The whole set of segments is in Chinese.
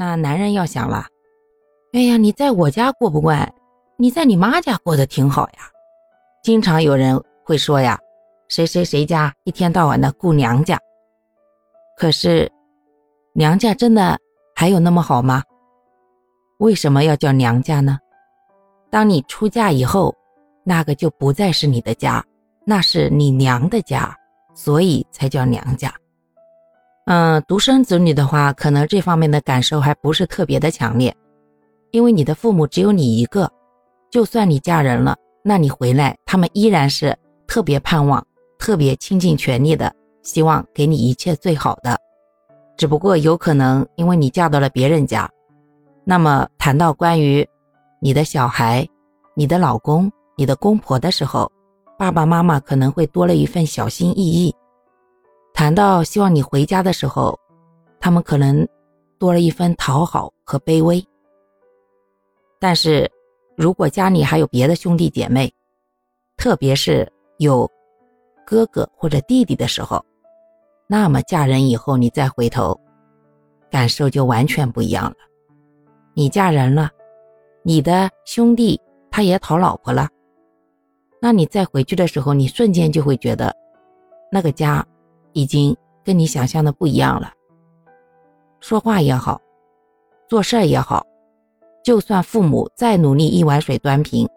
那男人要想了，哎呀，你在我家过不惯，你在你妈家过得挺好呀。经常有人会说呀，谁谁谁家一天到晚的顾娘家。可是，娘家真的还有那么好吗？为什么要叫娘家呢？当你出嫁以后，那个就不再是你的家，那是你娘的家，所以才叫娘家。嗯，独生子女的话，可能这方面的感受还不是特别的强烈，因为你的父母只有你一个，就算你嫁人了，那你回来，他们依然是特别盼望、特别倾尽全力的，希望给你一切最好的。只不过有可能因为你嫁到了别人家，那么谈到关于你的小孩、你的老公、你的公婆的时候，爸爸妈妈可能会多了一份小心翼翼。谈到希望你回家的时候，他们可能多了一分讨好和卑微。但是，如果家里还有别的兄弟姐妹，特别是有哥哥或者弟弟的时候，那么嫁人以后你再回头，感受就完全不一样了。你嫁人了，你的兄弟他也讨老婆了，那你再回去的时候，你瞬间就会觉得那个家。已经跟你想象的不一样了。说话也好，做事也好，就算父母再努力一碗水端平，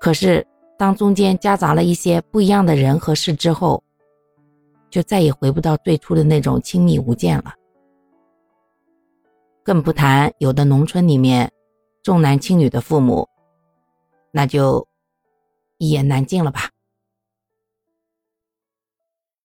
可是当中间夹杂了一些不一样的人和事之后，就再也回不到最初的那种亲密无间了。更不谈有的农村里面重男轻女的父母，那就一言难尽了吧。